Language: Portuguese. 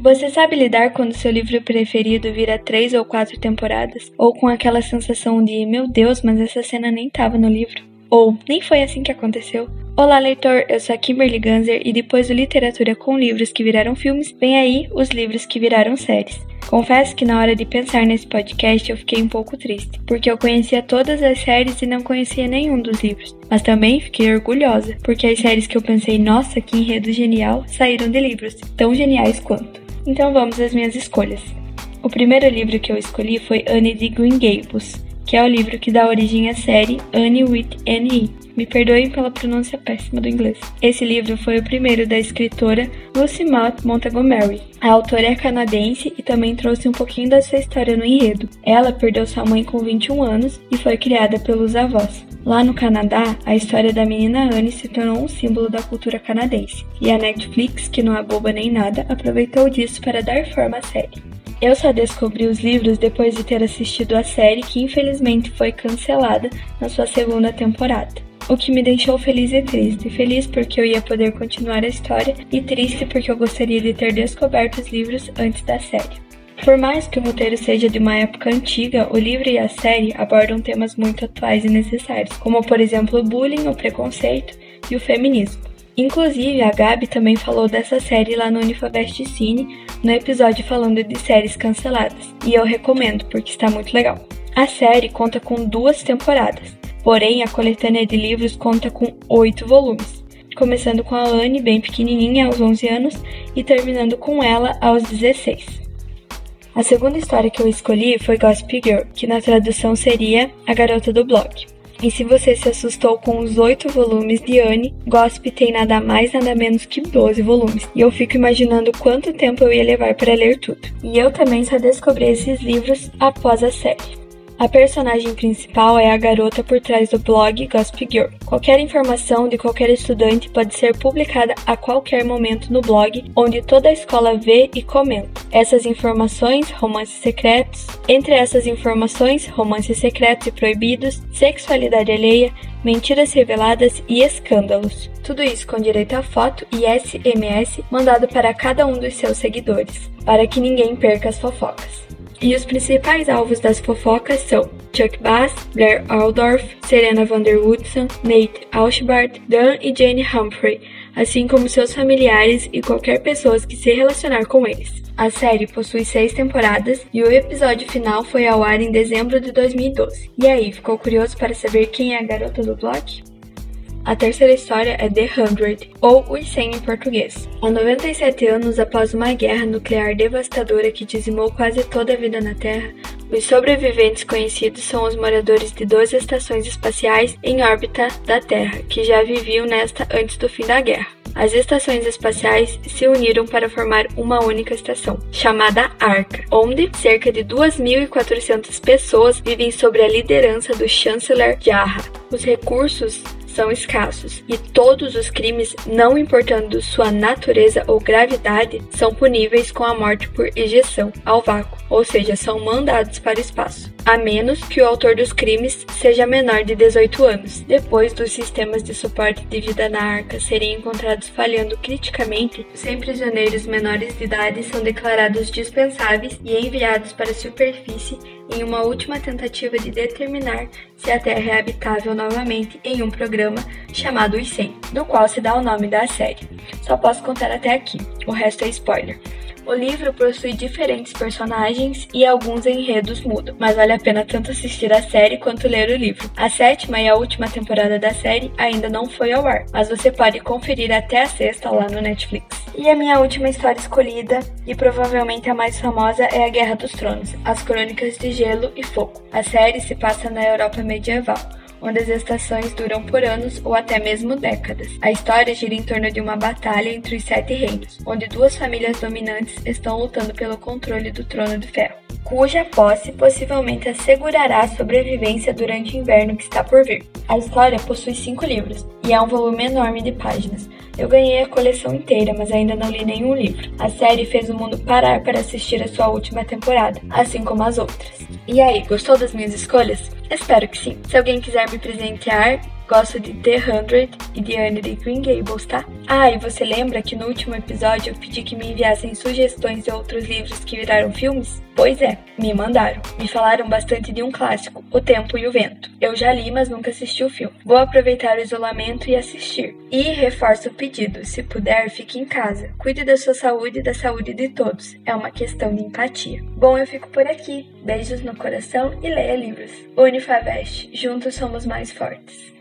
Você sabe lidar quando seu livro preferido vira três ou quatro temporadas? Ou com aquela sensação de, meu Deus, mas essa cena nem estava no livro? Ou, nem foi assim que aconteceu? Olá, leitor! Eu sou a Kimberly Ganzer e depois do Literatura com livros que viraram filmes, vem aí os livros que viraram séries. Confesso que na hora de pensar nesse podcast eu fiquei um pouco triste, porque eu conhecia todas as séries e não conhecia nenhum dos livros. Mas também fiquei orgulhosa, porque as séries que eu pensei, nossa, que enredo genial, saíram de livros, tão geniais quanto. Então vamos às minhas escolhas. O primeiro livro que eu escolhi foi Anne de Green Gables, que é o livro que dá origem à série Annie with N.E. Me perdoem pela pronúncia péssima do inglês. Esse livro foi o primeiro da escritora Lucy Maud Montgomery. A autora é canadense e também trouxe um pouquinho da sua história no enredo. Ela perdeu sua mãe com 21 anos e foi criada pelos avós. Lá no Canadá, a história da menina Anne se tornou um símbolo da cultura canadense, e a Netflix, que não é boba nem nada, aproveitou disso para dar forma à série. Eu só descobri os livros depois de ter assistido a série que infelizmente foi cancelada na sua segunda temporada. O que me deixou feliz e triste. Feliz porque eu ia poder continuar a história e triste porque eu gostaria de ter descoberto os livros antes da série. Por mais que o roteiro seja de uma época antiga, o livro e a série abordam temas muito atuais e necessários, como por exemplo o bullying, o preconceito e o feminismo. Inclusive, a Gabi também falou dessa série lá no Unifabest Cine, no episódio falando de séries canceladas, e eu recomendo porque está muito legal. A série conta com duas temporadas, porém a coletânea de livros conta com oito volumes, começando com a Anne bem pequenininha aos 11 anos e terminando com ela aos 16. A segunda história que eu escolhi foi Gossip Girl, que na tradução seria A Garota do Blog. E se você se assustou com os oito volumes de Anne, Gossip tem nada mais nada menos que 12 volumes. E eu fico imaginando quanto tempo eu ia levar para ler tudo. E eu também só descobri esses livros após a série. A personagem principal é a garota por trás do blog Gossip Girl. Qualquer informação de qualquer estudante pode ser publicada a qualquer momento no blog, onde toda a escola vê e comenta. Essas informações, romances secretos, entre essas informações, romances secretos e proibidos, sexualidade alheia, mentiras reveladas e escândalos. Tudo isso com direito a foto e SMS mandado para cada um dos seus seguidores, para que ninguém perca as fofocas. E os principais alvos das fofocas são Chuck Bass, Blair Aldorf, Serena Van der Woodson, Nate Auschbart, Dan e Jane Humphrey, assim como seus familiares e qualquer pessoa que se relacionar com eles. A série possui seis temporadas e o episódio final foi ao ar em dezembro de 2012. E aí, ficou curioso para saber quem é a garota do blog? A terceira história é The Hundred, ou Os 100 em português. Há 97 anos após uma guerra nuclear devastadora que dizimou quase toda a vida na Terra, os sobreviventes conhecidos são os moradores de 12 estações espaciais em órbita da Terra, que já viviam nesta antes do fim da guerra. As estações espaciais se uniram para formar uma única estação, chamada Arca, onde cerca de 2.400 pessoas vivem sob a liderança do chanceler Jarrah. Os recursos são escassos e todos os crimes, não importando sua natureza ou gravidade, são puníveis com a morte por ejeção ao vácuo, ou seja, são mandados para o espaço, a menos que o autor dos crimes seja menor de 18 anos. Depois dos sistemas de suporte de vida na arca serem encontrados falhando criticamente, 100 prisioneiros menores de idade são declarados dispensáveis e enviados para a superfície em uma última tentativa de determinar se a Terra é habitável novamente em um programa chamado Os 100, do qual se dá o nome da série. Só posso contar até aqui, o resto é spoiler. O livro possui diferentes personagens e alguns enredos mudam, mas vale a pena tanto assistir a série quanto ler o livro. A sétima e a última temporada da série ainda não foi ao ar, mas você pode conferir até a sexta lá no Netflix. E a minha última história escolhida, e provavelmente a mais famosa, é A Guerra dos Tronos, As Crônicas de Gelo e Fogo. A série se passa na Europa medieval onde as estações duram por anos ou até mesmo décadas. A história gira em torno de uma batalha entre os Sete Reinos, onde duas famílias dominantes estão lutando pelo controle do Trono de Ferro, cuja posse possivelmente assegurará a sobrevivência durante o inverno que está por vir. A história possui cinco livros e é um volume enorme de páginas. Eu ganhei a coleção inteira, mas ainda não li nenhum livro. A série fez o mundo parar para assistir a sua última temporada, assim como as outras. E aí, gostou das minhas escolhas? Espero que sim. Se alguém quiser me presentear, Gosto de The Hundred e de Anne de Green Gables, tá? Ah, e você lembra que no último episódio eu pedi que me enviassem sugestões de outros livros que viraram filmes? Pois é, me mandaram. Me falaram bastante de um clássico, O Tempo e o Vento. Eu já li, mas nunca assisti o filme. Vou aproveitar o isolamento e assistir. E reforço o pedido: se puder, fique em casa. Cuide da sua saúde e da saúde de todos. É uma questão de empatia. Bom, eu fico por aqui. Beijos no coração e leia livros. Unifavest. Juntos somos mais fortes.